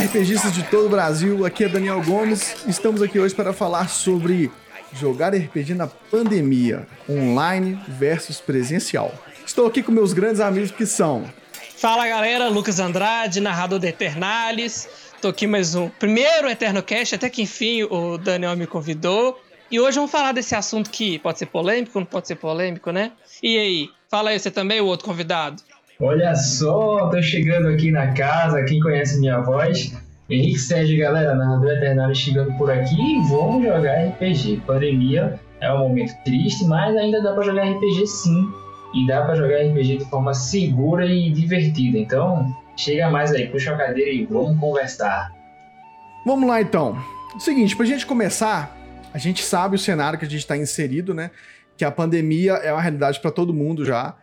RPGistas de todo o Brasil, aqui é Daniel Gomes. Estamos aqui hoje para falar sobre jogar RPG na pandemia, online versus presencial. Estou aqui com meus grandes amigos que são. Fala galera, Lucas Andrade, narrador de Eternalis. Tô aqui mais um primeiro Eterno Cast, até que enfim o Daniel me convidou. E hoje vamos falar desse assunto que pode ser polêmico, não pode ser polêmico, né? E aí, fala aí você também, o outro convidado. Olha só, tô chegando aqui na casa, quem conhece minha voz, Henrique Sérgio, galera, narrador Eternário chegando por aqui e vamos jogar RPG. Pandemia é um momento triste, mas ainda dá para jogar RPG sim. E dá para jogar RPG de forma segura e divertida. Então, chega mais aí, puxa a cadeira e vamos conversar. Vamos lá então. Seguinte, pra gente começar, a gente sabe o cenário que a gente está inserido, né? Que a pandemia é uma realidade para todo mundo já.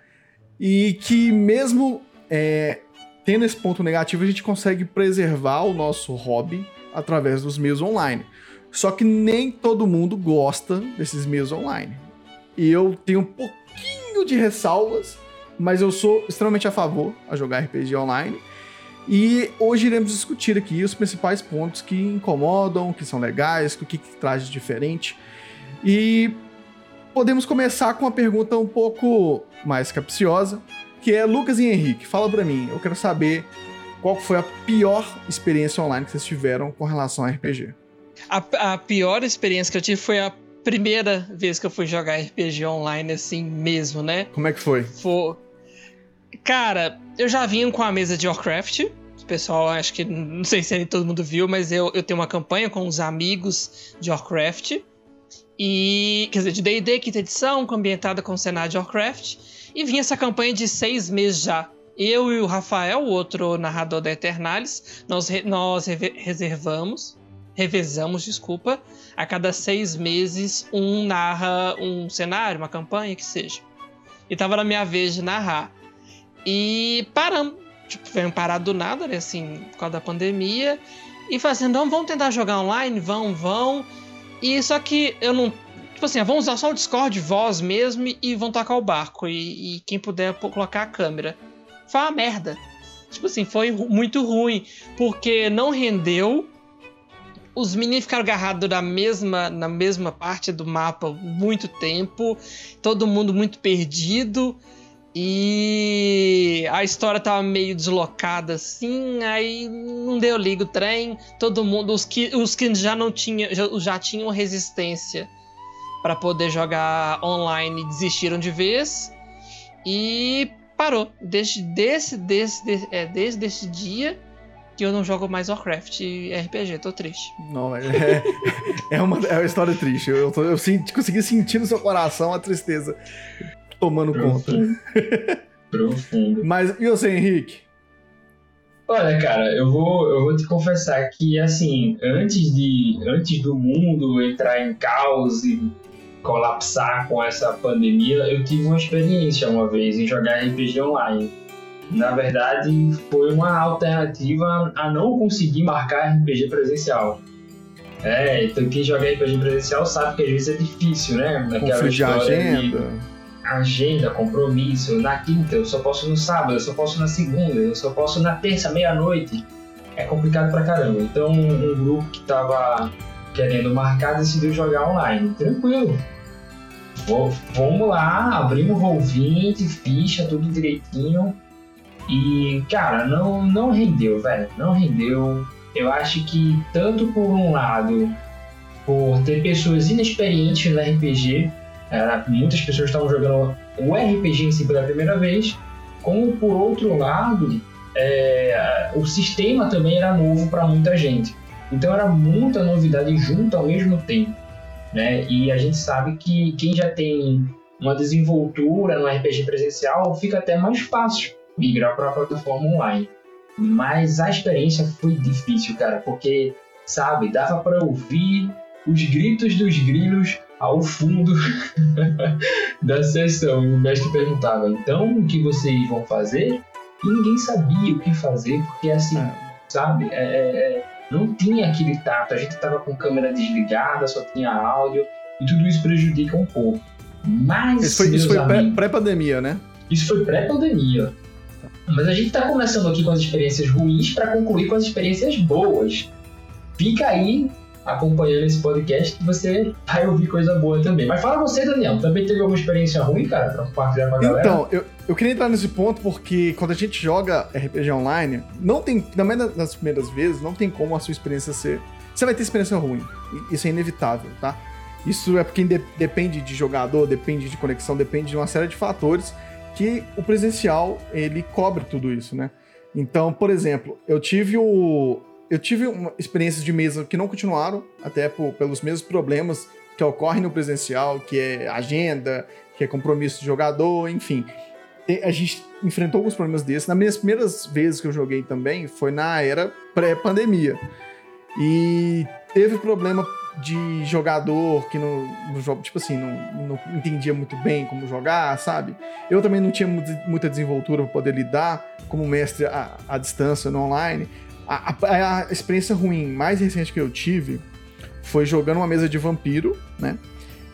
E que mesmo é, tendo esse ponto negativo, a gente consegue preservar o nosso hobby através dos meios online. Só que nem todo mundo gosta desses meios online. E eu tenho um pouquinho de ressalvas, mas eu sou extremamente a favor a jogar RPG online. E hoje iremos discutir aqui os principais pontos que incomodam, que são legais, o que, que traz de diferente. E podemos começar com uma pergunta um pouco mais capciosa, que é Lucas e Henrique, fala para mim, eu quero saber qual foi a pior experiência online que vocês tiveram com relação a RPG. A, a pior experiência que eu tive foi a primeira vez que eu fui jogar RPG online assim mesmo, né? Como é que foi? Foi Cara, eu já vim com a mesa de Warcraft. O pessoal, acho que. Não sei se todo mundo viu, mas eu, eu tenho uma campanha com os amigos de Warcraft. E. Quer dizer, de DD, quinta edição, ambientada com o cenário de Warcraft. E vinha essa campanha de seis meses já. Eu e o Rafael, o outro narrador da Eternalis, nós, nós reservamos, revezamos, desculpa, a cada seis meses um narra um cenário, uma campanha, que seja. E tava na minha vez de narrar. E paramos. Tipo, veio parar do nada, né? Assim, por causa da pandemia. E fazendo, não, vamos tentar jogar online? Vão, vão. E só que eu não. Tipo assim, vamos usar só o Discord, voz mesmo, e vão tocar o barco. E, e quem puder colocar a câmera. Foi uma merda. Tipo assim, foi muito ruim. Porque não rendeu. Os meninos ficaram agarrados na mesma, na mesma parte do mapa muito tempo. Todo mundo muito perdido. E a história tava meio deslocada assim, aí não deu liga o trem. Todo mundo, os que, os que já não tinham, já, já tinham resistência para poder jogar online desistiram de vez. E parou. Desde, desse, desse, desse, é, desde esse dia que eu não jogo mais Warcraft e RPG, tô triste. Não, é, é, uma, é uma história triste. Eu, tô, eu senti, consegui sentir no seu coração a tristeza tomando Profundo. conta. Profundo. Mas e você, Henrique? Olha, cara, eu vou, eu vou te confessar que, assim, antes, de, antes do mundo entrar em caos e colapsar com essa pandemia, eu tive uma experiência uma vez em jogar RPG online. Na verdade, foi uma alternativa a não conseguir marcar RPG presencial. É, então quem joga RPG presencial sabe que às vezes é difícil, né? Naquela Confundir agenda. De agenda, compromisso, na quinta eu só posso no sábado, eu só posso na segunda, eu só posso na terça, meia-noite. É complicado pra caramba. Então um grupo que tava querendo marcar decidiu jogar online. Tranquilo. Vou, vamos lá, abrimos o Roll20, ficha, tudo direitinho. E, cara, não, não rendeu, velho. Não rendeu. Eu acho que tanto por um lado, por ter pessoas inexperientes no RPG, era, muitas pessoas estavam jogando o RPG em si pela primeira vez, como por outro lado, é, o sistema também era novo para muita gente. Então era muita novidade junto ao mesmo tempo. Né? E a gente sabe que quem já tem uma desenvoltura no RPG presencial fica até mais fácil migrar para a plataforma online. Mas a experiência foi difícil, cara, porque, sabe, dava para ouvir os gritos dos grilos ao fundo da sessão. E o mestre perguntava: então o que vocês vão fazer? E ninguém sabia o que fazer, porque assim, é. sabe? É, é, é, não tinha aquele tato. A gente estava com câmera desligada, só tinha áudio, e tudo isso prejudica um pouco. Mas. Isso foi, isso foi pré-pandemia, né? Isso foi pré-pandemia. Mas a gente tá começando aqui com as experiências ruins para concluir com as experiências boas. Fica aí acompanhando esse podcast você vai ouvir coisa boa também. Mas fala você, Daniel, também teve alguma experiência ruim, cara, pra compartilhar com a galera? Então, eu, eu queria entrar nesse ponto porque quando a gente joga RPG online, não tem, na maioria das primeiras vezes, não tem como a sua experiência ser. Você vai ter experiência ruim. Isso é inevitável, tá? Isso é porque de, depende de jogador, depende de conexão, depende de uma série de fatores que o presencial ele cobre tudo isso, né? Então, por exemplo, eu tive o, eu tive experiências de mesa que não continuaram, até por, pelos mesmos problemas que ocorrem no presencial, que é agenda, que é compromisso de jogador, enfim. A gente enfrentou alguns problemas desses. Nas minhas primeiras vezes que eu joguei também foi na era pré-pandemia. E teve problema de jogador que no, no tipo assim, não, não, entendia muito bem como jogar, sabe? Eu também não tinha muita desenvoltura para poder lidar como mestre à, à distância no online. A, a, a, experiência ruim mais recente que eu tive foi jogando uma mesa de vampiro, né?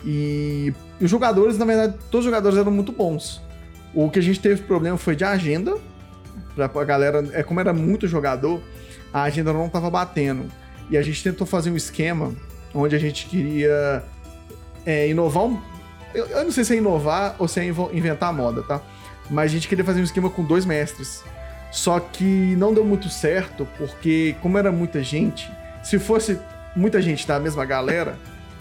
E os jogadores, na verdade, todos os jogadores eram muito bons. O que a gente teve problema foi de agenda. Pra, a galera, é como era muito jogador, a agenda não tava batendo. E a gente tentou fazer um esquema onde a gente queria é, inovar um. Eu, eu, não sei se é inovar ou se é inventar moda, tá? Mas a gente queria fazer um esquema com dois mestres. Só que não deu muito certo, porque como era muita gente, se fosse muita gente da mesma galera,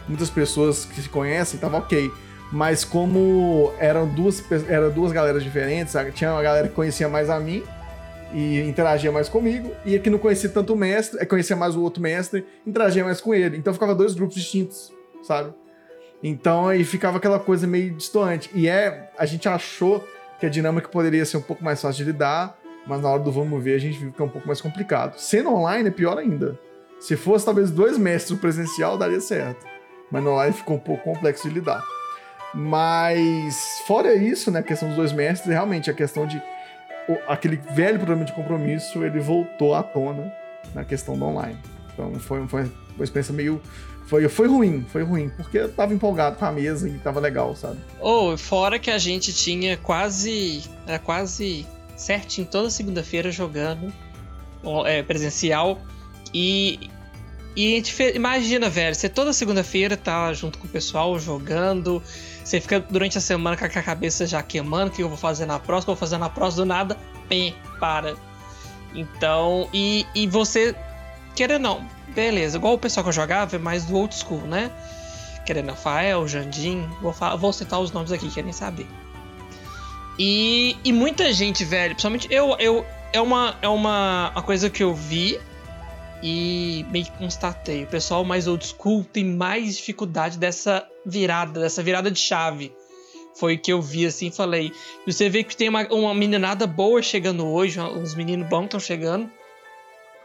muitas pessoas que se conhecem, tava ok. Mas como eram duas, eram duas galeras diferentes, tinha uma galera que conhecia mais a mim e interagia mais comigo, e a que não conhecia tanto o mestre, é conhecia mais o outro mestre, interagia mais com ele. Então ficava dois grupos distintos, sabe? Então aí ficava aquela coisa meio distante. E é, a gente achou que a dinâmica poderia ser um pouco mais fácil de lidar, mas na hora do vamos ver a gente viu que é um pouco mais complicado. Sendo online é pior ainda. Se fosse talvez dois mestres presencial, daria certo. Mas no online ficou um pouco complexo de lidar. Mas, fora isso, né, a questão dos dois mestres, realmente a questão de. O, aquele velho problema de compromisso, ele voltou à tona na questão do online. Então foi, foi uma experiência meio. Foi, foi ruim, foi ruim, porque eu tava empolgado com a mesa e tava legal, sabe? Ou, oh, fora que a gente tinha quase. Era quase certinho toda segunda-feira jogando é, presencial. E, e a gente imagina, velho, você toda segunda-feira tá junto com o pessoal jogando. Você fica durante a semana com a cabeça já queimando, o que eu vou fazer na próxima, vou fazer na próxima, do nada, pem, para. Então, e, e você, querendo não, beleza, igual o pessoal que eu jogava, é mais do old school, né? Querendo Rafael, Jandim, vou, vou citar os nomes aqui, querem saber. E, e muita gente, velho, principalmente eu, eu é uma é uma, uma coisa que eu vi e meio que constatei. O pessoal mais old school tem mais dificuldade dessa virada, dessa virada de chave. Foi o que eu vi assim, falei. Você vê que tem uma, uma meninada boa chegando hoje, uns meninos bons estão chegando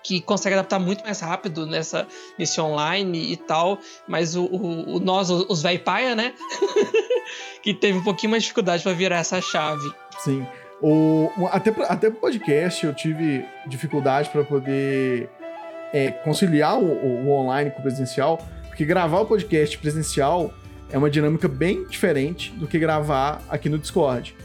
que consegue adaptar muito mais rápido nessa, nesse online e tal, mas o, o, o nós, os velho paia, né? que teve um pouquinho mais de dificuldade para virar essa chave. Sim. O, até, até pro podcast eu tive dificuldade para poder é, conciliar o, o online com o presencial, porque gravar o podcast presencial é uma dinâmica bem diferente do que gravar aqui no Discord.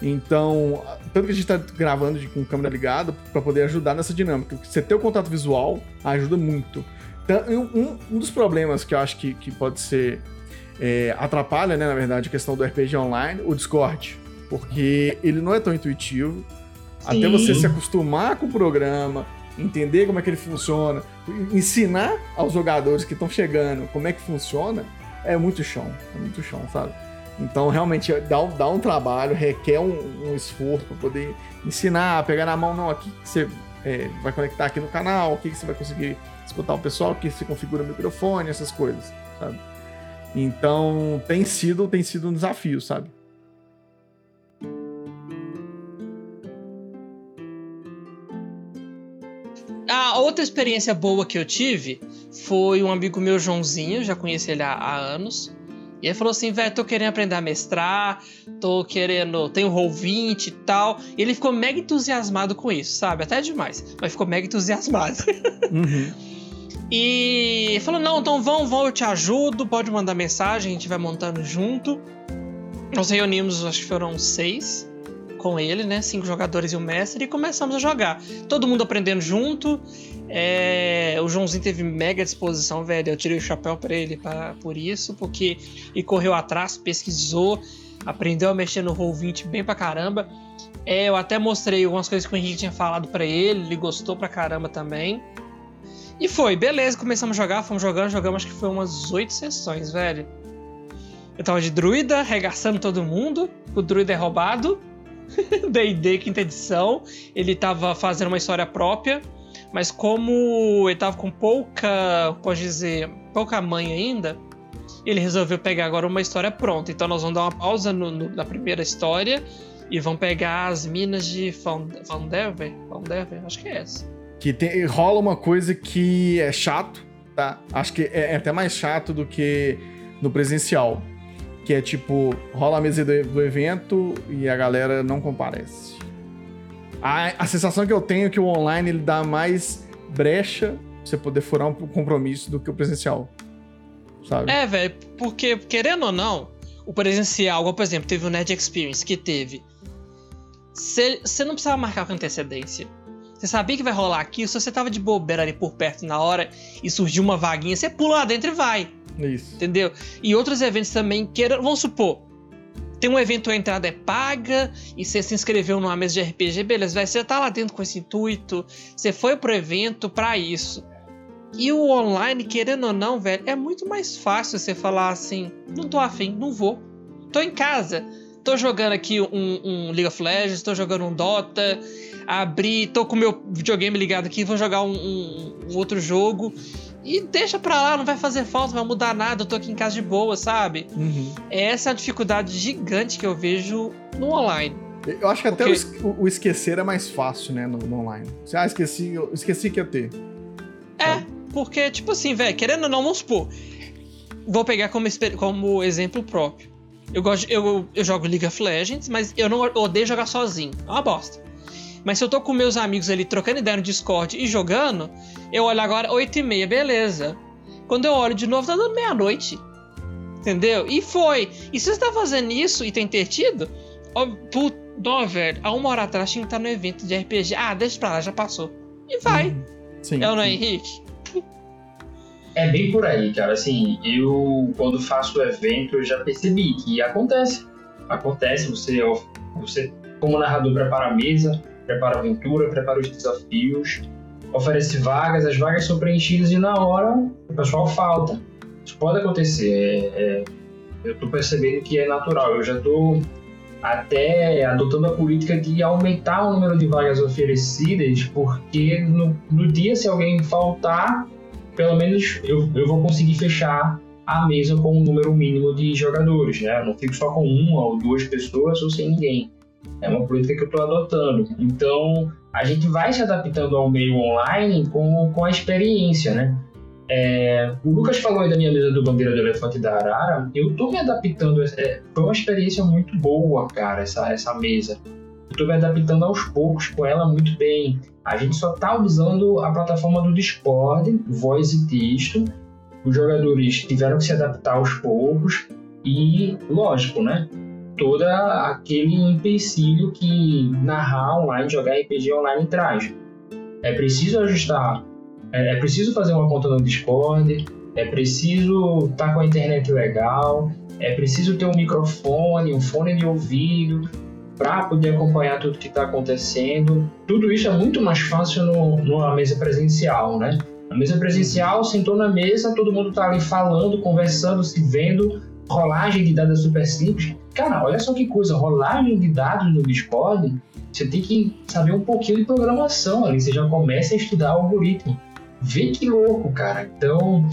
Então, tanto que a gente está gravando de, com câmera ligada para poder ajudar nessa dinâmica. Você ter o contato visual ajuda muito. Então, um, um dos problemas que eu acho que, que pode ser. É, atrapalha, né, na verdade, a questão do RPG online, o Discord. Porque ele não é tão intuitivo. Sim. Até você se acostumar com o programa, entender como é que ele funciona, ensinar aos jogadores que estão chegando como é que funciona, é muito chão. É muito chão, sabe? Então, realmente, dá um, dá um trabalho, requer um, um esforço para poder ensinar, pegar na mão, não, aqui que você é, vai conectar aqui no canal, aqui que você vai conseguir escutar o pessoal, que se configura o microfone, essas coisas, sabe? Então, tem sido, tem sido um desafio, sabe? A outra experiência boa que eu tive foi um amigo meu, Joãozinho, já conheci ele há, há anos. E ele falou assim, velho, tô querendo aprender a mestrar, tô querendo, tenho roll 20 e tal. E ele ficou mega entusiasmado com isso, sabe? Até demais, mas ficou mega entusiasmado. Uhum. e falou, não, então vão, vão, eu te ajudo, pode mandar mensagem, a gente vai montando junto. Nós reunimos, acho que foram seis. Com ele, né? Cinco jogadores e o mestre, e começamos a jogar. Todo mundo aprendendo junto. É... O Joãozinho teve mega disposição, velho. Eu tirei o chapéu para ele pra... por isso, porque ele correu atrás, pesquisou, aprendeu a mexer no Roll20 bem pra caramba. É, eu até mostrei algumas coisas que o Henrique tinha falado para ele, ele gostou pra caramba também. E foi, beleza, começamos a jogar, fomos jogando, jogamos acho que foi umas oito sessões, velho. Eu tava de druida, arregaçando todo mundo, o druida é roubado. D&D quinta edição, ele tava fazendo uma história própria, mas como ele tava com pouca, pode dizer, pouca mãe ainda, ele resolveu pegar agora uma história pronta. Então nós vamos dar uma pausa no, no, na primeira história e vão pegar as minas de Vandever, Vandever, acho que é essa. Que tem, rola uma coisa que é chato, tá? Acho que é, é até mais chato do que no presencial que é tipo, rola a mesa do, do evento e a galera não comparece. A, a sensação que eu tenho é que o online ele dá mais brecha pra você poder furar um compromisso do que o presencial. Sabe? É, velho, porque, querendo ou não, o presencial, por exemplo, teve o Nerd Experience que teve. Você não precisava marcar com antecedência. Você sabia que vai rolar aqui, se você tava de bobeira ali por perto na hora e surgiu uma vaguinha, você pula lá dentro e vai. Isso. Entendeu? E outros eventos também queiram. Vamos supor, tem um evento, a entrada é paga, e você se inscreveu numa mesa de RPG, beleza, você tá lá dentro com esse intuito, você foi pro evento para isso. E o online, querendo ou não, velho, é muito mais fácil você falar assim: não tô afim, não vou. Tô em casa, tô jogando aqui um, um League of Legends, tô jogando um Dota, abri, tô com meu videogame ligado aqui, vou jogar um, um, um outro jogo. E deixa pra lá, não vai fazer falta, não vai mudar nada, eu tô aqui em casa de boa, sabe? Uhum. Essa é a dificuldade gigante que eu vejo no online. Eu acho que até Porque... o, o, esquecer é mais fácil, né, no, no online. Você, ah, esqueci, eu esqueci que ia ter. É, porque, tipo assim, velho, querendo ou não, vamos supor. Vou pegar como, como exemplo próprio. Eu, gosto, eu, eu jogo League of Legends, mas eu não odeio jogar sozinho. É uma bosta. Mas se eu tô com meus amigos ali trocando ideia no Discord e jogando, eu olho agora 8 e meia, beleza. Quando eu olho de novo, tá dando meia-noite. Entendeu? E foi. E se você tá fazendo isso e tem intertido, ó, puto, velho, há uma hora atrás tinha que estar no evento de RPG. Ah, deixa pra lá, já passou. E vai. Uhum. Sim, é não é, Henrique? É bem por aí, cara. Assim, eu, quando faço o evento, eu já percebi que acontece. Acontece, você, você como narrador, prepara a mesa, prepara a aventura, prepara os desafios, oferece vagas, as vagas são preenchidas e na hora o pessoal falta. Isso pode acontecer. É, é, eu estou percebendo que é natural. Eu já estou até adotando a política de aumentar o número de vagas oferecidas, porque no, no dia, se alguém faltar, pelo menos eu, eu vou conseguir fechar a mesa com um número mínimo de jogadores, né? Eu não fico só com uma ou duas pessoas ou sem ninguém. É uma política que eu estou adotando. Então, a gente vai se adaptando ao meio online com, com a experiência, né? É, o Lucas falou aí da minha mesa do Bandeira do Elefante da Arara. Eu estou me adaptando. É, foi uma experiência muito boa, cara, essa, essa mesa. Eu me adaptando aos poucos com ela muito bem. A gente só está usando a plataforma do Discord, voz e texto. Os jogadores tiveram que se adaptar aos poucos. E, lógico, né? Todo aquele empecilho que narrar online, jogar RPG online traz. É preciso ajustar, é, é preciso fazer uma conta no Discord, é preciso estar tá com a internet legal, é preciso ter um microfone, um fone de ouvido para poder acompanhar tudo que está acontecendo. Tudo isso é muito mais fácil no, numa mesa presencial, né? Na mesa presencial, sentou na mesa, todo mundo está ali falando, conversando, se vendo, rolagem de dados super simples. Cara, olha só que coisa, rolagem de dados no Discord, você tem que saber um pouquinho de programação ali, você já começa a estudar algoritmo. Vê que louco, cara. Então,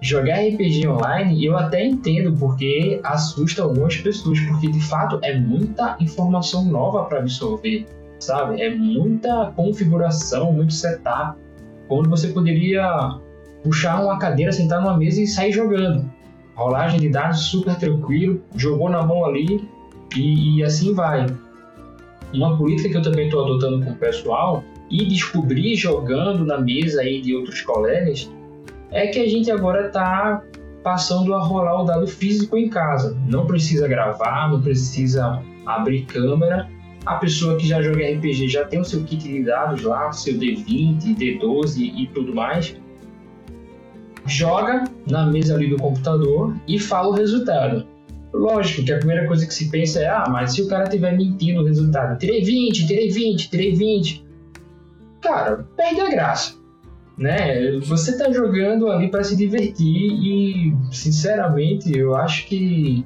jogar RPG online, eu até entendo porque assusta algumas pessoas, porque de fato é muita informação nova para absorver, sabe? É muita configuração, muito setup, quando você poderia puxar uma cadeira, sentar numa mesa e sair jogando rolagem de dados super tranquilo, jogou na mão ali e, e assim vai. Uma política que eu também estou adotando com o pessoal e descobri jogando na mesa aí de outros colegas é que a gente agora está passando a rolar o dado físico em casa. Não precisa gravar, não precisa abrir câmera a pessoa que já joga RPG já tem o seu kit de dados lá, seu D20, D12 e tudo mais. Joga na mesa ali do computador e fala o resultado. Lógico que a primeira coisa que se pensa é: ah, mas se o cara tiver mentindo o resultado, tirei 20, tirei 20, tirei 20. Cara, perde a graça. Né? Você tá jogando ali para se divertir e, sinceramente, eu acho que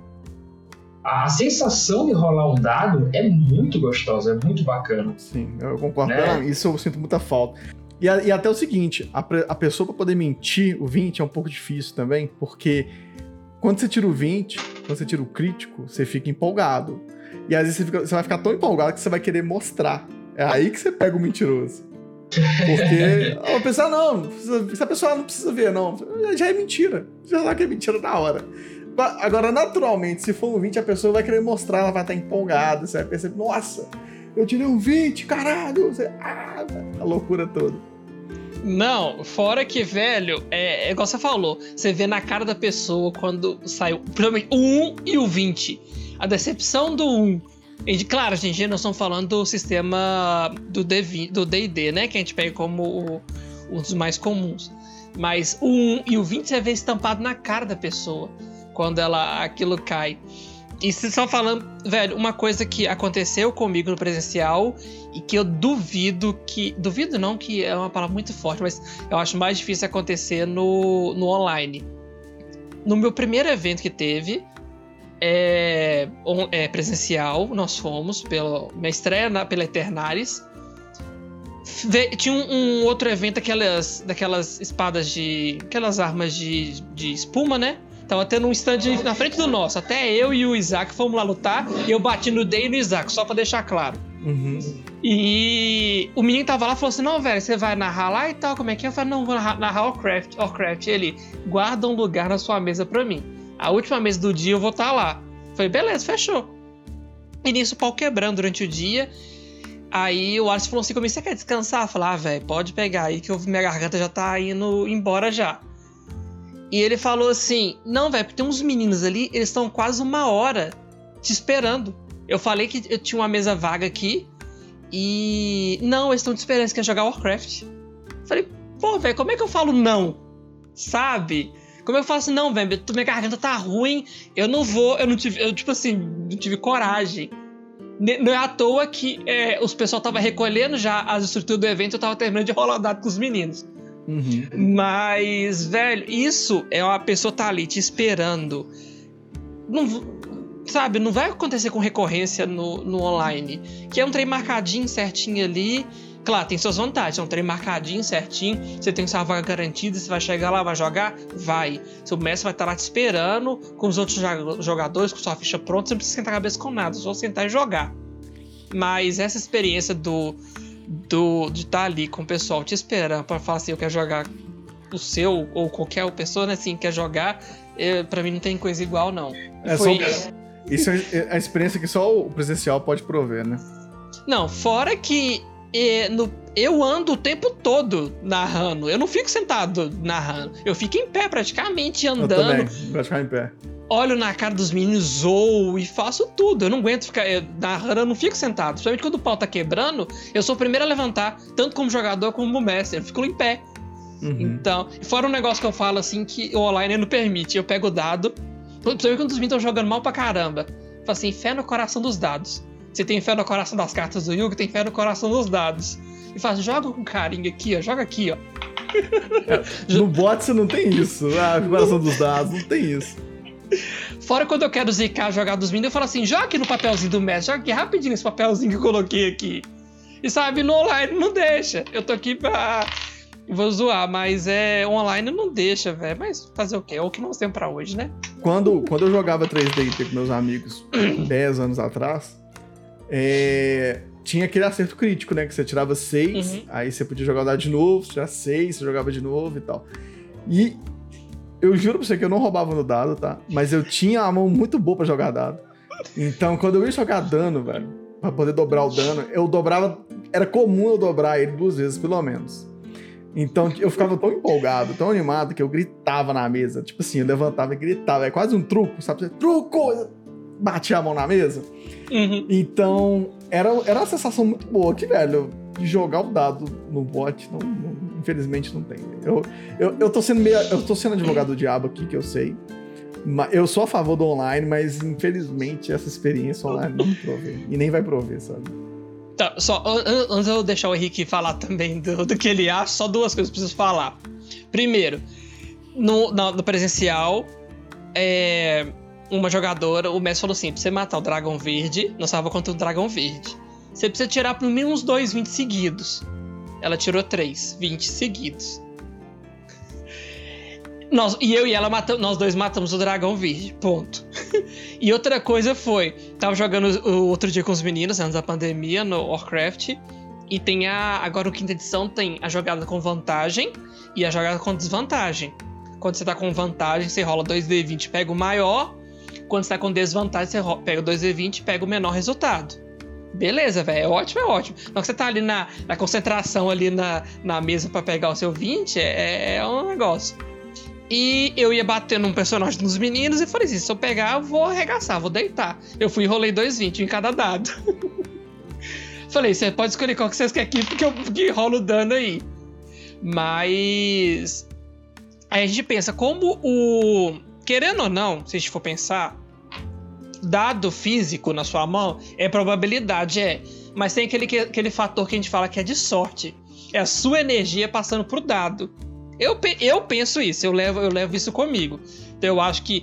a sensação de rolar um dado é muito gostosa, é muito bacana. Sim, eu concordo. Né? Isso eu sinto muita falta. E, e até o seguinte, a, a pessoa para poder mentir o 20 é um pouco difícil também, porque quando você tira o 20, quando você tira o crítico, você fica empolgado. E às vezes você, fica, você vai ficar tão empolgado que você vai querer mostrar. É aí que você pega o mentiroso. Porque a pessoa, não, se a pessoa não precisa ver, não, já é mentira. Já sabe que é mentira na hora. Agora, naturalmente, se for um 20, a pessoa vai querer mostrar, ela vai estar empolgada, você vai perceber, nossa, eu tirei um 20, caralho, ah, a loucura toda. Não, fora que, velho, é, é igual você falou, você vê na cara da pessoa quando saiu, o 1 e o 20. A decepção do 1. E, claro, gente, nós estamos falando do sistema do D&D, né? Que a gente pega como um dos mais comuns. Mas o 1 e o 20 você vê estampado na cara da pessoa quando ela aquilo cai. E se só falando, velho, uma coisa que aconteceu comigo no presencial e que eu duvido que. Duvido não, que é uma palavra muito forte, mas eu acho mais difícil acontecer no, no online. No meu primeiro evento que teve, é, é presencial, nós fomos, pela minha estreia na, pela Eternaris. Tinha um, um, outro evento daquelas, daquelas espadas de. aquelas armas de, de espuma, né? Tava tendo um stand na frente do nosso. Até eu e o Isaac fomos lá lutar. E eu bati no Day e no Isaac, só pra deixar claro. Uhum. E o menino tava lá e falou assim: Não, velho, você vai narrar lá e tal, como é que é? Eu falei: Não, vou narrar, narrar Warcraft. Warcraft. Ele guarda um lugar na sua mesa pra mim. A última mesa do dia eu vou estar tá lá. Eu falei: Beleza, fechou. E nisso o pau quebrando durante o dia. Aí o Alisson falou assim: Como você quer descansar? Eu falei: Ah, velho, pode pegar aí que minha garganta já tá indo embora já. E ele falou assim: Não, velho, porque tem uns meninos ali, eles estão quase uma hora te esperando. Eu falei que eu tinha uma mesa vaga aqui. E. Não, eles estão te esperando, eles querem jogar Warcraft. falei, pô, velho, como é que eu falo não? Sabe? Como eu falo assim, não, velho, minha garganta tá ruim, eu não vou, eu não tive, eu, tipo assim, não tive coragem. Não é à toa que é, os pessoal tava recolhendo já as estruturas do evento, eu tava terminando de rolar dado com os meninos. Uhum. Mas, velho, isso é uma pessoa tá ali te esperando. Não, sabe, não vai acontecer com recorrência no, no online. Que é um trem marcadinho certinho ali. Claro, tem suas vantagens. É um trem marcadinho certinho. Você tem sua vaga garantida. Você vai chegar lá, vai jogar? Vai. Seu mestre vai estar lá te esperando com os outros jogadores, com sua ficha pronta. Você não precisa sentar a cabeça com nada. Só sentar e jogar. Mas essa experiência do do, de estar tá ali com o pessoal te esperando para falar assim, eu quero jogar o seu ou qualquer pessoa, né, assim, quer jogar, é, para mim não tem coisa igual, não. É Foi... só, isso é a experiência que só o presencial pode prover, né? Não, fora que é, no, eu ando o tempo todo narrando. Eu não fico sentado narrando. Eu fico em pé praticamente andando. Eu também, praticar em pé olho na cara dos meninos, zoo e faço tudo. Eu não aguento ficar narrando, eu não fico sentado. Principalmente quando o pau tá quebrando, eu sou o primeiro a levantar, tanto como jogador como como mestre. Eu fico em pé. Uhum. Então, fora um negócio que eu falo assim que o online não permite. Eu pego o dado, principalmente quando os meninos estão jogando mal pra caramba. Falo assim, fé no coração dos dados. Você tem fé no coração das cartas do Yugi, tem fé no coração dos dados. E faz, joga com carinho aqui, ó, joga aqui, ó. No bot você não tem isso. Ah, coração dos dados, não tem isso. Fora quando eu quero zicar jogar dos meninos, eu falo assim: joga aqui no papelzinho do mestre, joga aqui rapidinho esse papelzinho que eu coloquei aqui. E sabe, no online não deixa. Eu tô aqui pra. Vou zoar, mas é online não deixa, velho. Mas fazer o quê? É o que nós temos pra hoje, né? Quando, quando eu jogava 3D com meus amigos 10 anos atrás, é, tinha aquele acerto crítico, né? Que você tirava 6, uhum. aí você podia jogar de novo, tirar 6, você jogava de novo e tal. E eu juro pra você que eu não roubava no dado, tá? Mas eu tinha a mão muito boa pra jogar dado. Então, quando eu ia jogar dano, velho, pra poder dobrar o dano, eu dobrava. Era comum eu dobrar ele duas vezes, pelo menos. Então, eu ficava tão empolgado, tão animado, que eu gritava na mesa. Tipo assim, eu levantava e gritava. É quase um truco, sabe? Truco! batia a mão na mesa. Uhum. Então, era, era uma sensação muito boa que, velho, de jogar o dado no bot, não, não- infelizmente não tem. Eu, eu, eu tô sendo meio. Eu tô sendo advogado do diabo aqui, que eu sei. Eu sou a favor do online, mas infelizmente essa experiência online não provê. E nem vai prover, sabe? Tá, só an- an- antes eu deixar o Henrique falar também do, do que ele acha, só duas coisas que eu preciso falar. Primeiro, no, na- no presencial, é, uma jogadora, o Messi falou assim: pra você matar o dragão verde, nós estávamos contra o dragão verde. Você precisa tirar pelo menos dois 20 seguidos. Ela tirou três, 20 seguidos. Nós, e eu e ela matamos, nós dois matamos o dragão verde. Ponto. e outra coisa foi, tava jogando o outro dia com os meninos antes da pandemia no Warcraft. E tem a. Agora o quinta edição tem a jogada com vantagem e a jogada com desvantagem. Quando você tá com vantagem, você rola 2D20 pega o maior. Quando você tá com desvantagem, você pega o 2D20 pega o menor resultado. Beleza, velho. É ótimo, é ótimo. Hora que você tá ali na, na concentração ali na, na mesa pra pegar o seu 20, é, é um negócio. E eu ia bater num personagem dos meninos e falei assim: se eu pegar, eu vou arregaçar, vou deitar. Eu fui e rolei 2,20 em cada dado. falei, você pode escolher qual que vocês querem aqui, porque eu que rolo dano aí. Mas. Aí a gente pensa, como o. Querendo ou não, se a gente for pensar, dado físico na sua mão, é probabilidade, é. Mas tem aquele, que- aquele fator que a gente fala que é de sorte. É a sua energia passando pro dado. Eu, eu penso isso, eu levo, eu levo isso comigo. Então eu acho que,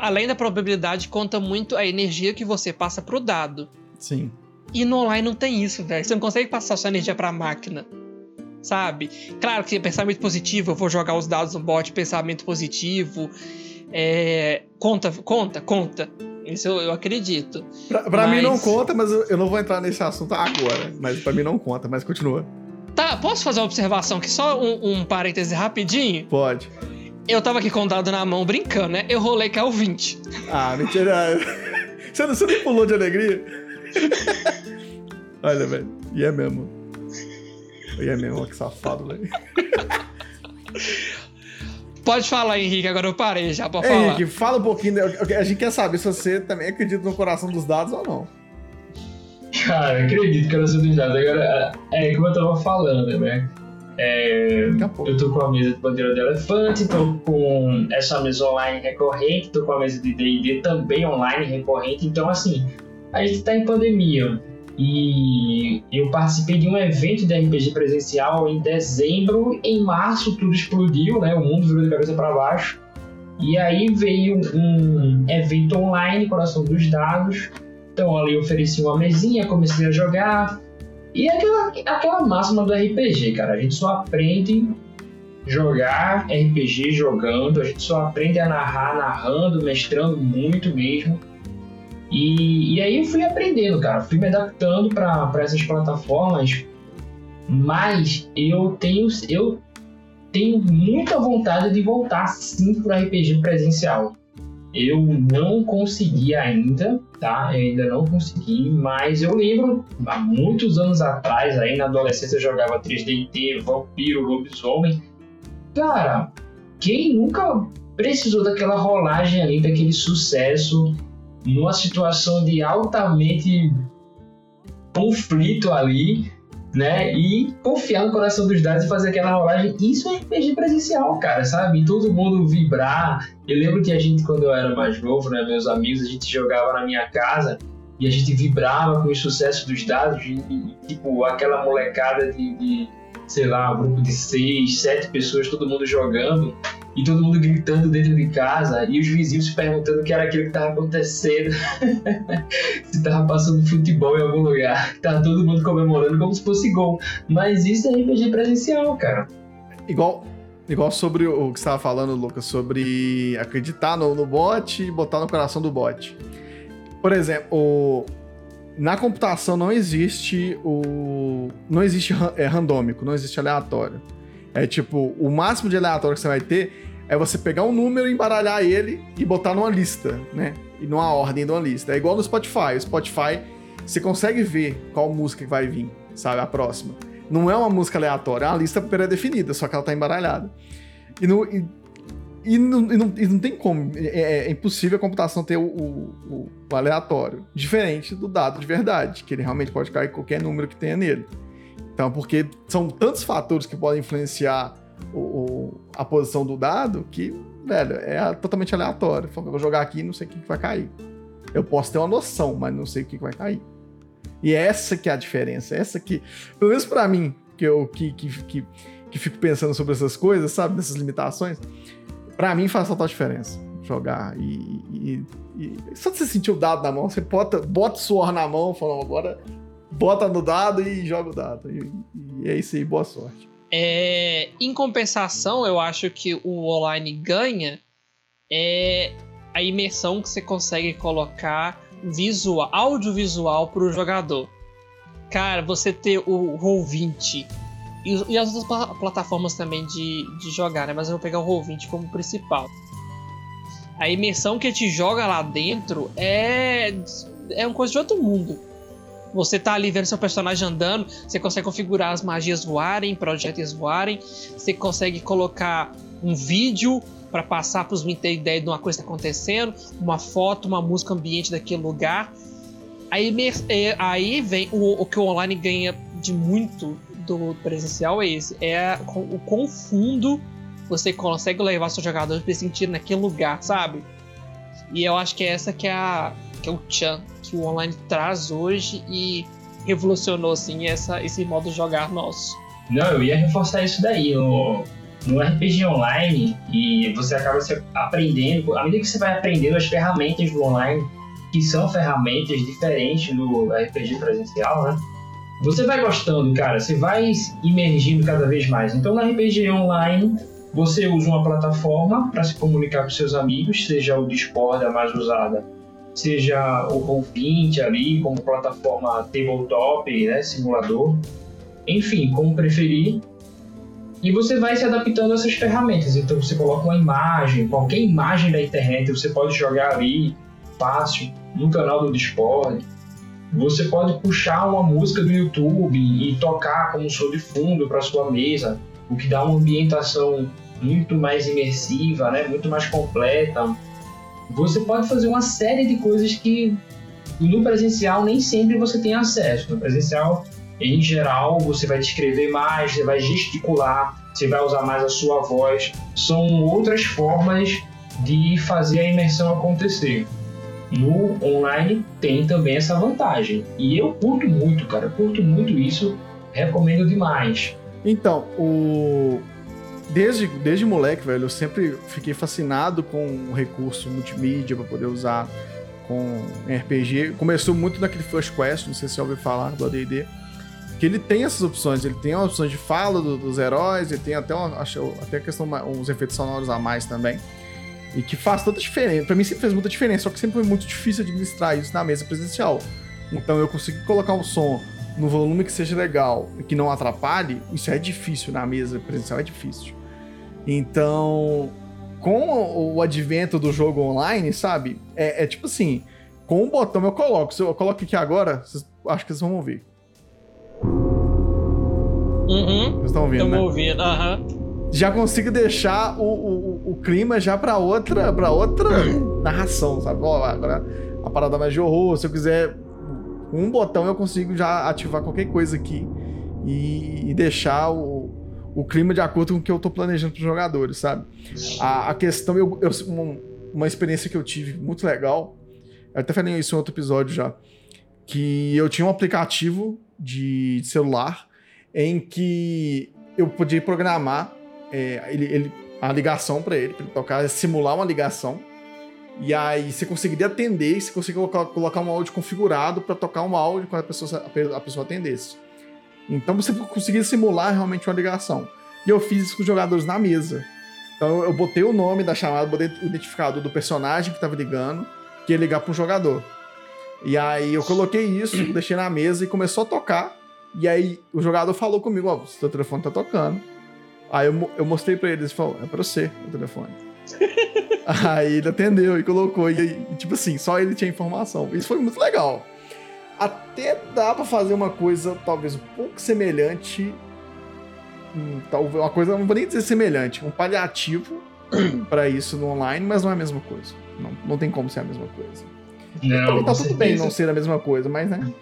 além da probabilidade, conta muito a energia que você passa pro dado. Sim. E no online não tem isso, velho. Você não consegue passar sua energia pra máquina. Sabe? Claro que pensamento positivo, eu vou jogar os dados no bot, pensamento positivo. É, conta, conta, conta. Isso eu, eu acredito. Pra, pra mim não Mas- conta, mas eu, não vou entrar nesse assunto agora. Mas pra mim não conta, mas continua. Tá, posso fazer uma observação aqui? Só um, um parêntese rapidinho? Pode. Eu tava aqui com o dado na mão brincando, né? Eu rolei que é o 20. Ah, mentira. Você não, você nem pulou de alegria? Olha, velho. E é mesmo. E é mesmo, que safado, velho. Pode falar, Henrique, agora eu parei já, Ei, falar. Henrique, fala um pouquinho. da- A gente quer saber se você também acredita no coração dos dados ou não. Cara, acredito que eu não sou dos dados. Agora, é como eu tava falando, né? É, Daqui a pouco. eu tô com a mesa de bandeira de elefante, tô com essa mesa online recorrente, tô com a mesa de D&D também online recorrente. Então, assim, a gente tá em pandemia. E eu participei de um evento de RPG presencial em dezembro. Em março tudo explodiu, né? O mundo virou de cabeça para baixo. E aí veio um evento online, Coração dos Dados. Então ali eu ofereci uma mesinha, comecei a jogar. E aquela, aquela máxima do RPG, cara. A gente só aprende jogar RPG jogando, a gente só aprende a narrar narrando, mestrando muito mesmo. E, e aí eu fui aprendendo, cara. Fui me adaptando para essas plataformas. Mas eu tenho, eu tenho muita vontade de voltar sim pro RPG presencial. Eu não consegui ainda, tá? Eu ainda não consegui, mas eu lembro há muitos anos atrás, aí na adolescência eu jogava 3DT, Vampiro, Lobisomem. Cara, quem nunca precisou daquela rolagem ali, daquele sucesso, numa situação de altamente conflito ali, né? E confiar no coração dos dados e fazer aquela rolagem. Isso é RPG presencial, cara, sabe? Todo mundo vibrar. Eu lembro que a gente, quando eu era mais novo, né? Meus amigos, a gente jogava na minha casa e a gente vibrava com o sucesso dos dados. E, tipo, aquela molecada de, de, sei lá, um grupo de seis, sete pessoas, todo mundo jogando. E todo mundo gritando dentro de casa e os vizinhos se perguntando o que era aquilo que estava acontecendo. se tava passando futebol em algum lugar. Tava todo mundo comemorando como se fosse gol. Mas isso é RPG presencial, cara. Igual, igual sobre o que você estava falando, Lucas, sobre acreditar no, no bot e botar no coração do bot. Por exemplo, na computação não existe o. Não existe é, randômico, não existe aleatório. É tipo, o máximo de aleatório que você vai ter é você pegar um número, embaralhar ele e botar numa lista, né? E numa ordem de uma lista. É igual no Spotify. O Spotify, você consegue ver qual música que vai vir, sabe? A próxima. Não é uma música aleatória, é uma lista pré-definida, só que ela tá embaralhada. E, no, e E não, e não, e não tem como. É, é, impossível a computação ter o, o, o, aleatório. Diferente do dado de verdade, que ele realmente pode cair qualquer número que tenha nele. Então, porque são tantos fatores que podem influenciar o, a posição do dado que, velho, é totalmente aleatório. Eu vou jogar aqui e não sei o que, vai cair. Eu posso ter uma noção, mas não sei o que, vai cair. E é essa que é a diferença. Essa que, pelo menos pra mim, que eu que, que, que, que fico pensando sobre essas coisas, sabe? Dessas limitações Pra mim faz total diferença jogar e, e, e, só você sentir o dado na mão, você bota, bota o suor na mão, falando agora bota no dado e joga o dado. E, e é isso aí, boa sorte. É, em compensação, eu acho que o online ganha é a imersão que você consegue colocar visual, audiovisual para o jogador. Cara, você ter o Roll20 e, e as outras plataformas também de, de jogar, né? Mas eu vou pegar o Roll20 como principal. A imersão que te joga lá dentro é, é uma coisa de outro mundo. Você tá ali vendo seu personagem andando, você consegue configurar as magias voarem, projéteis voarem, você consegue colocar um vídeo para passar para os ter ideia de uma coisa que tá acontecendo, uma foto, uma música ambiente daquele lugar. Aí, é, aí vem o, o que o online ganha de muito do presencial é esse: é o quão fundo você consegue levar seus jogadores para se sentir naquele lugar, sabe? E eu acho que é essa que é, a, que é o Chan que o online traz hoje e revolucionou assim essa, esse modo de jogar nosso. Não, eu ia reforçar isso daí. No, no RPG online, e você acaba se aprendendo, à medida que você vai aprendendo as ferramentas do online, que são ferramentas diferentes do RPG presencial, né? Você vai gostando, cara, você vai imergindo cada vez mais. Então, na RPG online, você usa uma plataforma para se comunicar com seus amigos, seja o Discord a mais usada, seja o Roll20 ali, como plataforma tabletop, né, simulador, enfim, como preferir. E você vai se adaptando a essas ferramentas. Então, você coloca uma imagem, qualquer imagem da internet, você pode jogar ali fácil no canal do Discord você pode puxar uma música do YouTube e tocar como som de fundo para sua mesa, o que dá uma ambientação muito mais imersiva, né? muito mais completa. Você pode fazer uma série de coisas que no presencial nem sempre você tem acesso. No presencial, em geral, você vai descrever mais, você vai gesticular, você vai usar mais a sua voz. São outras formas de fazer a imersão acontecer no online tem também essa vantagem. E eu curto muito, cara, curto muito isso, recomendo demais. Então, o desde, desde moleque, velho, eu sempre fiquei fascinado com o recurso multimídia para poder usar com RPG. Começou muito naquele First Quest, não sei se você ouviu falar do AD&D, que ele tem essas opções, ele tem opções de fala do, dos heróis, ele tem até, uma, acho, até questão, uns efeitos sonoros a mais também. E que faz tanta diferença. Pra mim sempre fez muita diferença, só que sempre foi muito difícil administrar isso na mesa presencial. Então eu consegui colocar o som no volume que seja legal e que não atrapalhe, isso é difícil na mesa presencial, é difícil. Então, com o advento do jogo online, sabe? É, é tipo assim, com um botão eu coloco. Se eu coloco aqui agora, vocês, acho que vocês vão ouvir. Uhum. Vocês estão ouvindo, Estão né? ouvindo, aham. Uhum já consigo deixar o, o, o clima já para outra para outra narração, sabe? Ó, agora a parada mais de horror, se eu quiser com um botão eu consigo já ativar qualquer coisa aqui e, e deixar o, o clima de acordo com o que eu tô planejando para os jogadores, sabe? A, a questão, eu, eu, uma, uma experiência que eu tive muito legal, eu até falei isso em outro episódio já, que eu tinha um aplicativo de celular em que eu podia programar é, ele, ele, a ligação para ele, para ele tocar, simular uma ligação. E aí você conseguiria atender e você conseguiria colocar, colocar um áudio configurado para tocar um áudio quando a pessoa, a pessoa atendesse. Então você conseguia simular realmente uma ligação. E eu fiz isso com os jogadores na mesa. Então eu botei o nome da chamada, botei o identificador do personagem que estava ligando, que ia ligar para um jogador. E aí eu coloquei isso, deixei na mesa e começou a tocar. E aí o jogador falou comigo, ó, oh, seu telefone tá tocando. Aí eu, eu mostrei pra ele, ele falou, é pra você o telefone. aí ele atendeu e colocou, e, e, tipo assim, só ele tinha informação. Isso foi muito legal. Até dá pra fazer uma coisa, talvez um pouco semelhante. Hum, talvez uma coisa, não vou nem dizer semelhante, um paliativo para isso no online, mas não é a mesma coisa. Não, não tem como ser a mesma coisa. Não, Também tá tudo certeza. bem não ser a mesma coisa, mas né?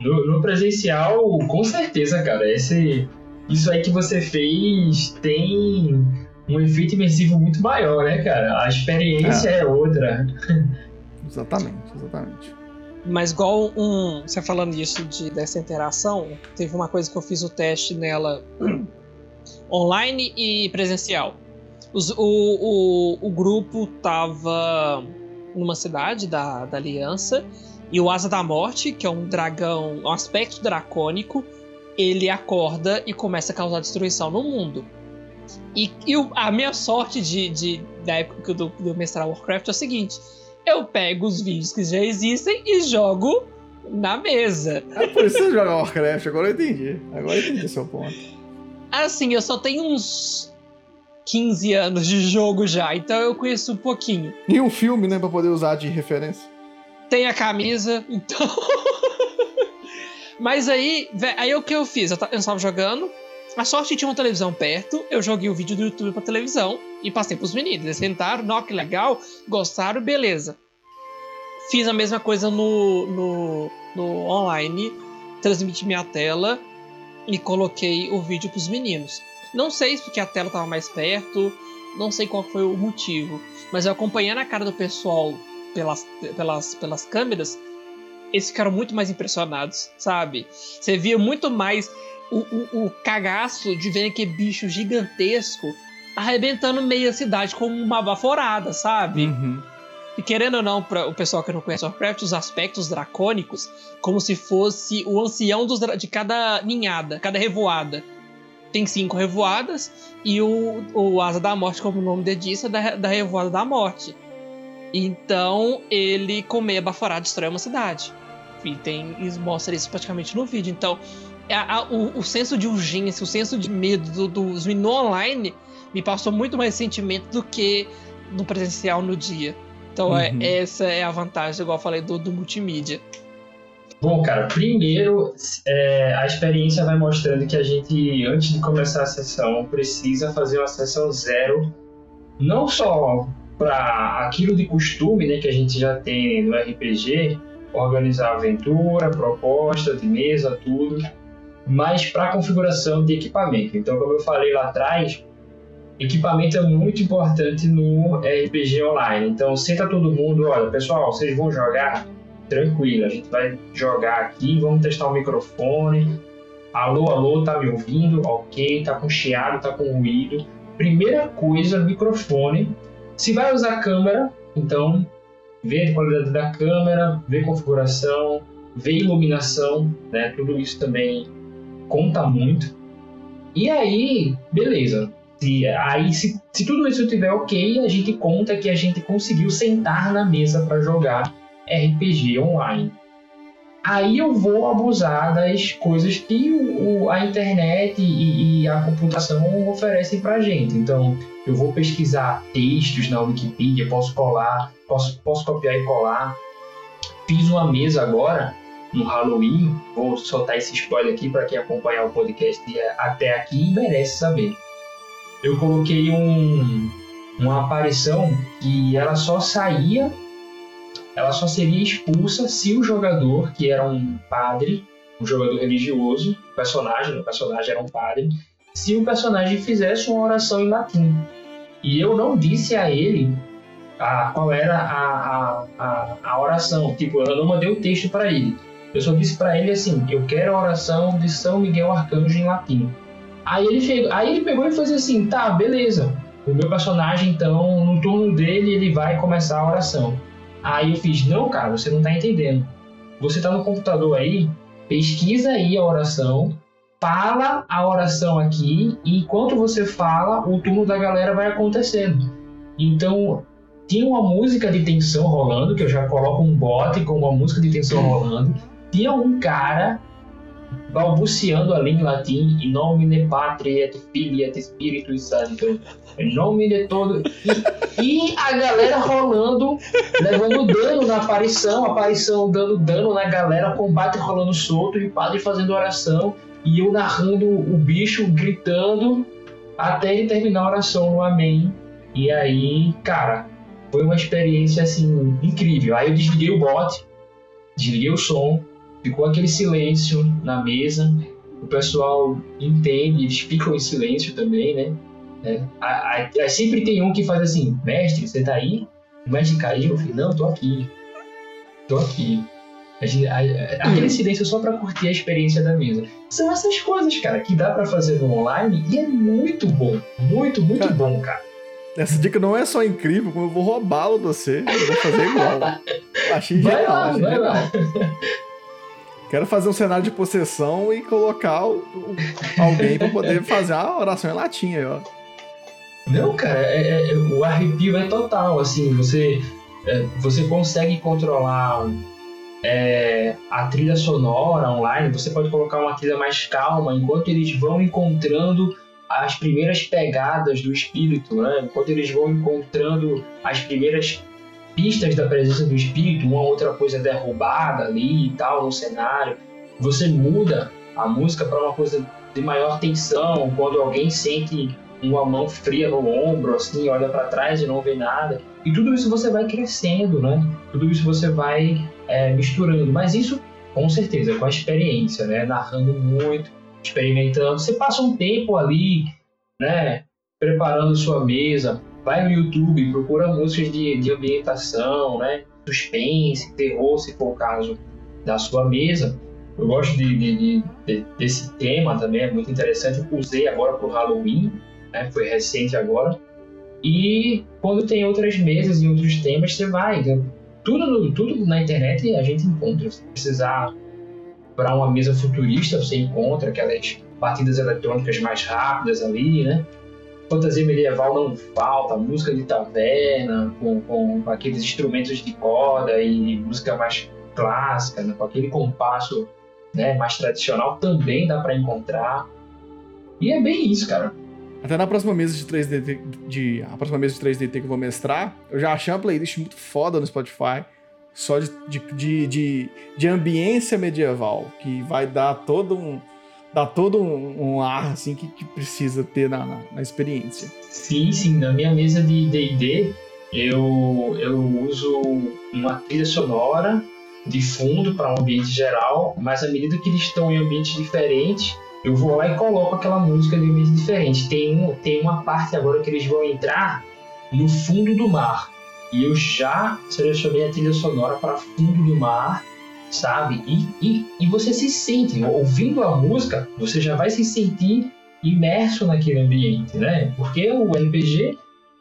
No, no presencial, com certeza, cara. Esse, isso aí que você fez tem um efeito imersivo muito maior, né, cara? A experiência é, outra. Exatamente, exatamente. Mas igual um. Você falando disso de, dessa interação, teve uma coisa que eu fiz o teste nela online e presencial. Os- o, o, o grupo tava numa cidade da, da Aliança e o Asa da Morte, que é um dragão, um aspecto dracônico, ele acorda e começa a causar destruição no mundo. E, e a minha sorte de, de, da época do, do mestrar Warcraft é o seguinte: eu pego os vídeos que já existem e jogo na mesa. É por isso você joga Warcraft, agora eu entendi. Agora eu entendi seu ponto. Assim, eu só tenho uns 15 anos de jogo já, então eu conheço um pouquinho. E um filme, né, pra poder usar de referência. Tem a camisa, então. Mas aí, aí o que eu fiz? Eu ta- eu estava jogando. A sorte tinha uma televisão perto, eu joguei o vídeo do YouTube pra televisão e passei pros meninos. Eles sentaram, nó, que legal, gostaram, beleza. Fiz a mesma coisa no, no, no online, transmiti minha tela e coloquei o vídeo pros meninos. Não sei se porque a tela tava mais perto, não sei qual foi o motivo, mas eu acompanhando a cara do pessoal pelas, pelas, pelas câmeras, eles ficaram muito mais impressionados, sabe? Você via muito mais o, o, o cagaço de ver aquele bicho gigantesco arrebentando meia cidade como uma baforada, sabe? Uhum. E querendo ou não, para o pessoal que não conhece Warcraft, os aspectos dracônicos, como se fosse o ancião dos de cada ninhada, cada revoada. Tem cinco revoadas, e o, o Asa da Morte, como o nome dele diz, é da, da revoada da morte. Então, ele com meia baforada destrói uma cidade. E tem, e mostra isso praticamente no vídeo. Então, a- a- o, o senso de urgência, o senso de medo do- dos meninos online me passou muito mais sentimento do que no presencial no dia. Então, é- Uhum. essa é a vantagem, igual eu falei, do, do multimídia. Bom, cara, primeiro é, a experiência vai mostrando que a gente, antes de começar a sessão, precisa fazer uma sessão zero, não só para aquilo de costume né, que a gente já tem no RPG, organizar aventura, proposta de mesa, tudo, mas para configuração de equipamento. Então, como eu falei lá atrás, equipamento é muito importante no RPG online. Então, senta todo mundo, olha, pessoal, vocês vão jogar tranquilo, a gente vai jogar aqui, vamos testar o microfone. Alô, alô, tá me ouvindo? Ok, tá com chiado, tá com ruído. Primeira coisa, microfone. Se vai usar câmera, então vê a qualidade da câmera, vê configuração, vê iluminação, né? Tudo isso também conta muito. E aí, beleza. Se, aí, se, se tudo isso estiver ok, a gente conta que a gente conseguiu sentar na mesa para jogar RPG online. Aí eu vou abusar das coisas que o, o- a internet e, e a computação oferecem pra gente. Então, eu vou pesquisar textos na Wikipedia, posso colar, posso, posso copiar e colar. Fiz uma mesa agora no Halloween, vou soltar esse spoiler aqui para quem acompanhar o podcast até aqui merece saber. Eu coloquei um, uma aparição que ela só saía ela só seria expulsa se o jogador, que era um padre, um jogador religioso, o personagem, o personagem era um padre, se o personagem fizesse uma oração em latim. E eu não disse a ele a, qual era a, a, a, a oração, tipo, eu não mandei o texto para ele. Eu só disse para ele assim: eu quero a oração de São Miguel Arcanjo em latim. Aí ele, chegou, aí ele pegou e fez assim: tá, beleza. O meu personagem, então, no turno dele, ele vai começar a oração. Aí eu fiz, não, cara, você não tá entendendo. Você tá no computador aí, pesquisa aí a oração, fala a oração aqui, e enquanto você fala, o turno da galera vai acontecendo. Então, tinha uma música de tensão rolando, que eu já coloco um bot com uma música de tensão rolando. Tinha um cara balbuciando ali em latim, in nomine Patria et Filii et Spiritus Sancto, em nome de todo. E, e a galera rolando, levando dano na aparição, a aparição dando dano na galera, combate rolando solto e o padre fazendo oração e eu narrando o bicho gritando. até ele terminar a oração no Amém. E aí, cara, foi uma experiência assim incrível. Aí eu desliguei o bot, desliguei o som, ficou aquele silêncio na mesa. O pessoal entende, eles ficam em silêncio também, né? É. Aí, sempre tem um que faz assim, mestre, você tá aí? O mestre caiu, eu falei, não, tô aqui. Tô aqui. A a, a, aquele silêncio só para curtir a experiência da mesa. São essas coisas, cara, que dá para fazer no online e é muito bom. Muito, muito cara, bom, cara. Essa dica não é só incrível, como eu vou roubá-lo de você. Eu vou fazer igual. achei vai genial. Lá, achei vai genial. lá. Quero fazer um cenário de possessão e colocar o, o, alguém para poder fazer a oração em latim aí, ó. Não, cara, é, é, é, o arrepio é total. Assim, você, é, você consegue controlar é, a trilha sonora online, você pode colocar uma trilha mais calma enquanto eles vão encontrando as primeiras pegadas do espírito, né? enquanto eles vão encontrando as primeiras pistas da presença do espírito, uma outra coisa derrubada ali e tal no cenário. Você muda a música para uma coisa de maior tensão, quando alguém sente uma mão fria no ombro, assim, olha para trás e não vê nada. E tudo isso você vai crescendo, né? Tudo isso você vai é, misturando. Mas isso, com certeza, com a experiência, né? Narrando muito, experimentando. Você passa um tempo ali, né? Preparando sua mesa, vai no YouTube, procura músicas de, de ambientação, né? Suspense, terror, se for o caso da sua mesa. Eu gosto de, de, de, desse tema também, é muito interessante. Eu usei agora para o Halloween, né? Foi recente agora. E quando tem outras mesas e outros temas, você vai. Então, tudo, tudo na internet a gente encontra. Se precisar para uma mesa futurista, você encontra aquelas partidas eletrônicas mais rápidas ali, né? Fantasia medieval não falta, música de taverna, com, com, aqueles instrumentos de corda e música mais clássica, né? com aquele compasso né, mais tradicional, também dá para encontrar. E é bem isso, cara. Até na próxima mesa de 3D, de, a próxima mesa de 3D que eu vou mestrar, eu já achei uma playlist muito foda no Spotify, só de, de, de, de, de ambiência medieval, que vai dar todo um, dar todo um, um ar assim que, que precisa ter na, na, na, experiência. Sim, sim. Na minha mesa de D&D, eu, eu uso uma trilha sonora de fundo para um ambiente geral, mas à medida que eles estão em ambientes diferentes, eu vou lá e coloco aquela música de ambiente diferente. Tem, um, tem uma parte agora que eles vão entrar no fundo do mar. E eu já selecionei a trilha sonora para fundo do mar, sabe? E, e, e você se sente, ouvindo a música, você já vai se sentir imerso naquele ambiente, né? Porque o RPG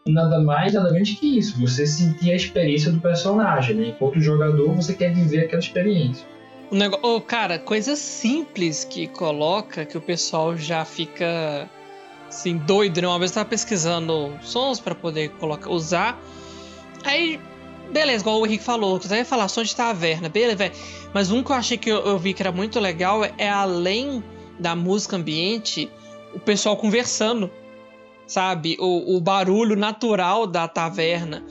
nada mais, nada menos que isso. Você sentir a experiência do personagem, né? Enquanto jogador, você quer viver aquela experiência. O negócio, oh, cara, coisa simples que coloca que o pessoal já fica assim doido, né? Uma vez eu tava pesquisando sons para poder colocar, usar. Aí, beleza, igual o Henrique falou, ia falar som de taverna, beleza, velho. Mas um que eu achei que eu, eu vi que era muito legal é além da música ambiente, o pessoal conversando, sabe? O, o barulho natural da taverna.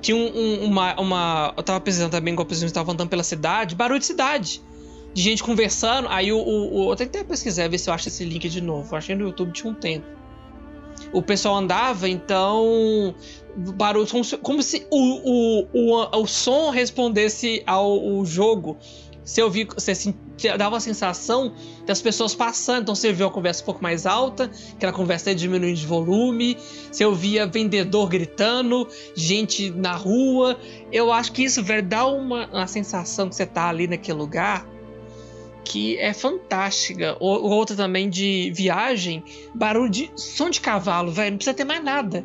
Tinha um, um, uma, uma. Eu tava pesquisando também, igual eu estava andando pela cidade, barulho de cidade. De gente conversando. Aí o. o, o eu tentei pesquisar, ver se eu acho esse link de novo. Eu achei no YouTube tinha um tempo. O pessoal andava, então. Barulho. Como se, como se o, o, o, o som respondesse ao jogo você ouvia, você dava a sensação das pessoas passando, então você ouvia uma conversa um pouco mais alta, aquela conversa diminuindo de volume, você ouvia vendedor gritando, gente na rua. Eu acho que isso, velho, dá uma, uma sensação que você tá ali naquele lugar que é fantástica. Ou, outra também de viagem, barulho de som de cavalo, velho, não precisa ter mais nada.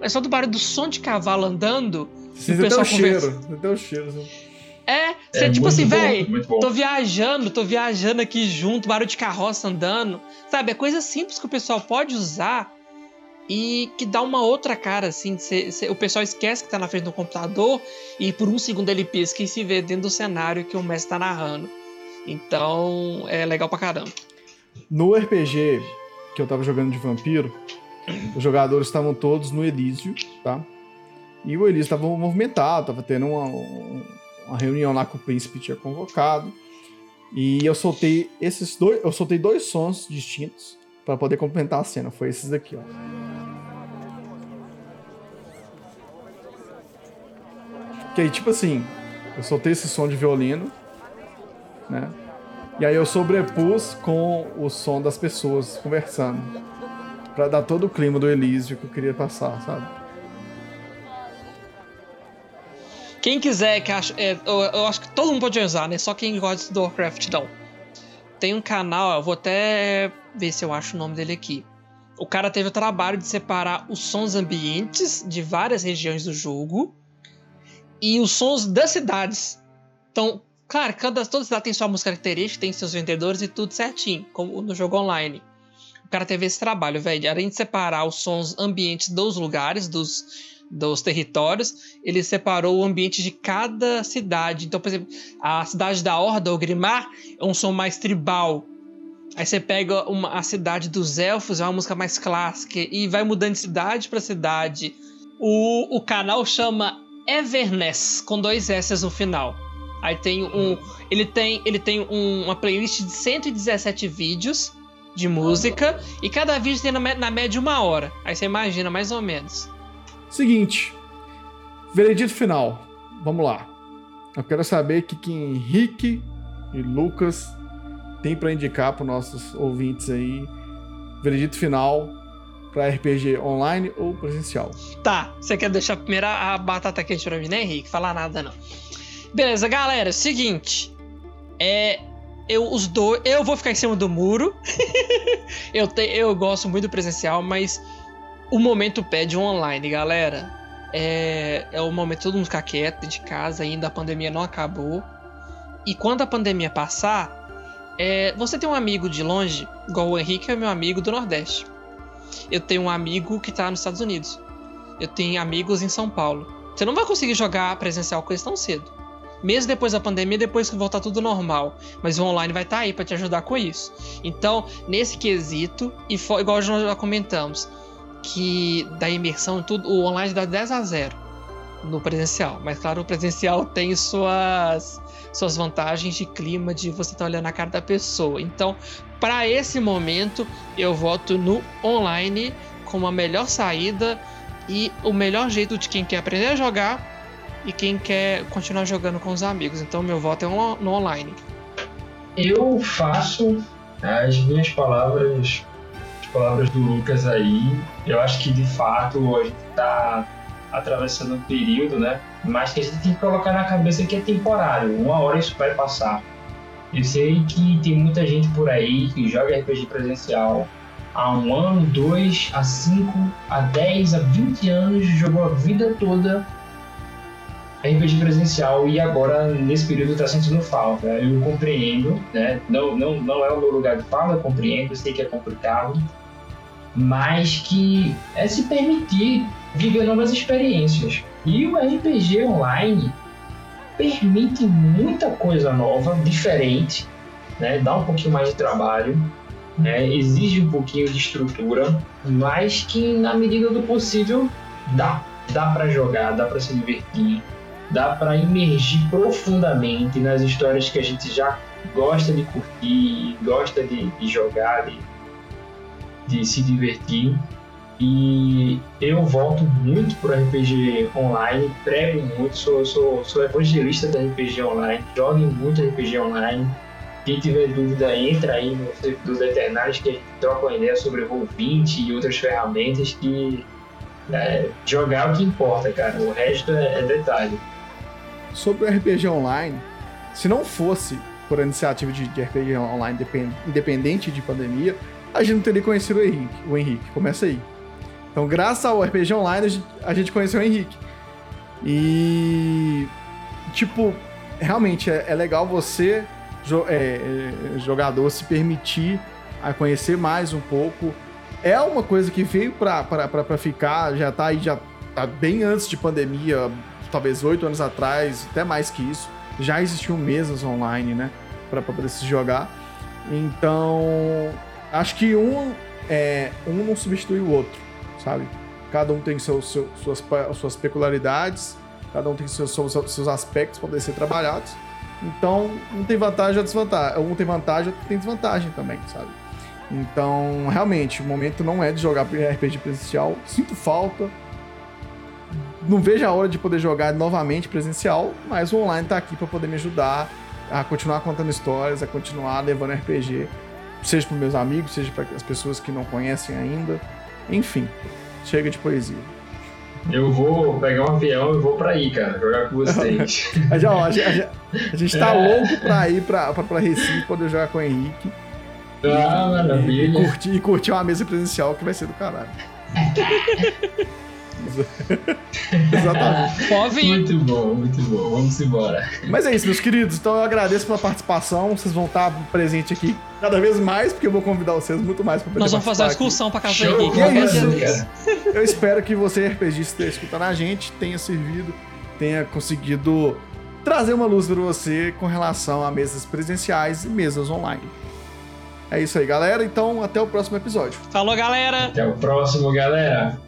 É só do barulho do som de cavalo andando. Você tem o cheiro, você tem o cheiro. É, você é tipo assim, velho, tô viajando, tô viajando aqui junto, barulho de carroça andando. Sabe, é coisa simples que o pessoal pode usar e que dá uma outra cara, assim. Cê, cê, o pessoal esquece que tá na frente do computador e por um segundo ele pisca e se vê dentro do cenário que o mestre tá narrando. Então, é legal pra caramba. No RPG que eu tava jogando de vampiro, os jogadores estavam todos no Elísio, tá? E o Elísio tava movimentado, tava tendo uma, uma reunião lá que o príncipe tinha convocado. E eu soltei esses dois, eu soltei dois sons distintos para poder complementar a cena. Foi esses daqui, ó. Que aí, tipo assim, eu soltei esse som de violino, né? E aí eu sobrepus com o som das pessoas conversando. Pra dar todo o clima do Elísio que eu queria passar, sabe? Quem quiser, que acha, é, eu, eu, acho que todo mundo pode usar, né? Só quem gosta do Warcraft não. Tem um canal, eu vou até ver se eu acho o nome dele aqui. O cara teve o trabalho de separar os sons ambientes de várias regiões do jogo e os sons das cidades. Então, claro, cada, toda cidade tem sua música característica, tem seus vendedores e tudo certinho, como no jogo online. O cara teve esse trabalho, velho. Além de separar os sons ambientes dos lugares, dos, dos territórios, ele separou o ambiente de cada cidade. Então, por exemplo, a cidade da Horda, o Grimar, é um som mais tribal. Aí você pega uma, a cidade dos elfos, é uma música mais clássica, e vai mudando de cidade para cidade. O, o canal chama Everness com dois S no final. Aí tem um, ele tem, ele tem um, uma playlist de 117 vídeos de música e cada vídeo tem na, na média uma hora. Aí você imagina mais ou menos. Seguinte, veredito final. Vamos lá. Eu quero saber o que, que Henrique e Lucas tem para indicar para nossos ouvintes aí. Veredito final para RPG online ou presencial. Tá, você quer deixar primeiro a batata quente pra mim, né, Henrique? Falar nada não. Beleza, galera, seguinte. É. Eu, os dois. Eu vou ficar em cima do muro. eu, te, eu gosto muito do presencial, mas o momento pede online, galera. É, é o momento todo mundo ficar quieto de casa, ainda a pandemia não acabou. E quando a pandemia passar, é, você tem um amigo de longe, igual o Henrique é meu amigo do Nordeste. Eu tenho um amigo que tá nos Estados Unidos. Eu tenho amigos em São Paulo. Você não vai conseguir jogar presencial com eles tão cedo. Mesmo depois da pandemia, depois que voltar tudo normal. Mas o online vai estar tá aí para te ajudar com isso. Então, nesse quesito, e igual nós já comentamos, que da imersão tudo, o online dá 10 a 0 no presencial. Mas claro, o presencial tem suas suas vantagens de clima, de você estar tá olhando a cara da pessoa. Então, para esse momento, eu voto no online como a melhor saída e o melhor jeito de quem quer aprender a jogar e quem quer continuar jogando com os amigos. Então, meu voto é no online. Eu faço as minhas palavras, as palavras do Lucas aí. Eu acho que de fato a gente está atravessando um período, né? Mas que a gente tem que colocar na cabeça que é temporário. Uma hora isso vai passar. Eu sei que tem muita gente por aí que joga RPG presencial há um ano, dois, há cinco, há dez, há vinte anos, jogou a vida toda RPG presencial e agora nesse período está sentindo falta. Eu compreendo, né? Não, não, não é o meu lugar de fala, eu compreendo, eu sei que é complicado, mas que é se permitir viver novas experiências. E o RPG online permite muita coisa nova, diferente, né? dá um pouquinho mais de trabalho, né? exige um pouquinho de estrutura, mas que na medida do possível dá. Dá para jogar, dá para se divertir, dá para imergir profundamente nas histórias que a gente já gosta de curtir, gosta de, de jogar, de, de se divertir. E eu volto muito pro RPG online, prego muito, sou, sou, sou evangelista do RPG online, jogo muito RPG online. Quem tiver dúvida, entra aí no dos Eternários que a gente troca uma ideia sobre Roll20 e outras ferramentas que é, jogar é o que importa, cara. O resto é, é detalhe. Sobre o RPG online, se não fosse por iniciativa de, de RPG online independente de pandemia, a gente não teria conhecido o Henrique. O Henrique, começa aí. Então, graças ao RPG Online, a gente conheceu o Henrique. E. Tipo, realmente é, é legal você, jo é, é, jogador, se permitir a conhecer mais um pouco. É uma coisa que veio pra, pra ficar, já tá aí, já tá bem antes de pandemia, talvez oito anos atrás, até mais que isso. Já existiam mesas online, né? Pra poder se jogar. Então, acho que um, é, um não substitui o outro sabe? Cada um tem seu, seu, suas, suas peculiaridades, cada um tem seus, seus, aspectos para poder ser trabalhados. Então, um tem vantagem ou desvantagem. Um tem vantagem, outro tem desvantagem também, sabe? Então, realmente, o momento não é de jogar RPG presencial. Sinto falta. Não vejo a hora de poder jogar novamente presencial, mas o online tá aqui para poder me ajudar a continuar contando histórias, a continuar levando RPG, seja para meus amigos, seja para as pessoas que não conhecem ainda. Enfim, chega de poesia. Eu vou pegar um avião e vou pra aí, cara, jogar com vocês. a, gente, a, gente, a gente tá é. louco pra ir pra Recife poder jogar com o Henrique. Ah, maravilha. E curtir, e curtir uma mesa presencial que vai ser do caralho. Exatamente. Pode Muito bom, muito bom. Vamos embora. Mas é isso, meus queridos. Então eu agradeço pela participação. Vocês vão estar presentes aqui cada vez mais, porque eu vou convidar vocês muito mais para Nós vamos fazer uma excursão para casa Show, aqui. é isso, Eu espero que você, RPGista, esteja escutando a gente, tenha servido, tenha conseguido trazer uma luz para você com relação a mesas presenciais e mesas online. É isso aí, galera. Então, até o próximo episódio. Falou, galera! Até o próximo, galera!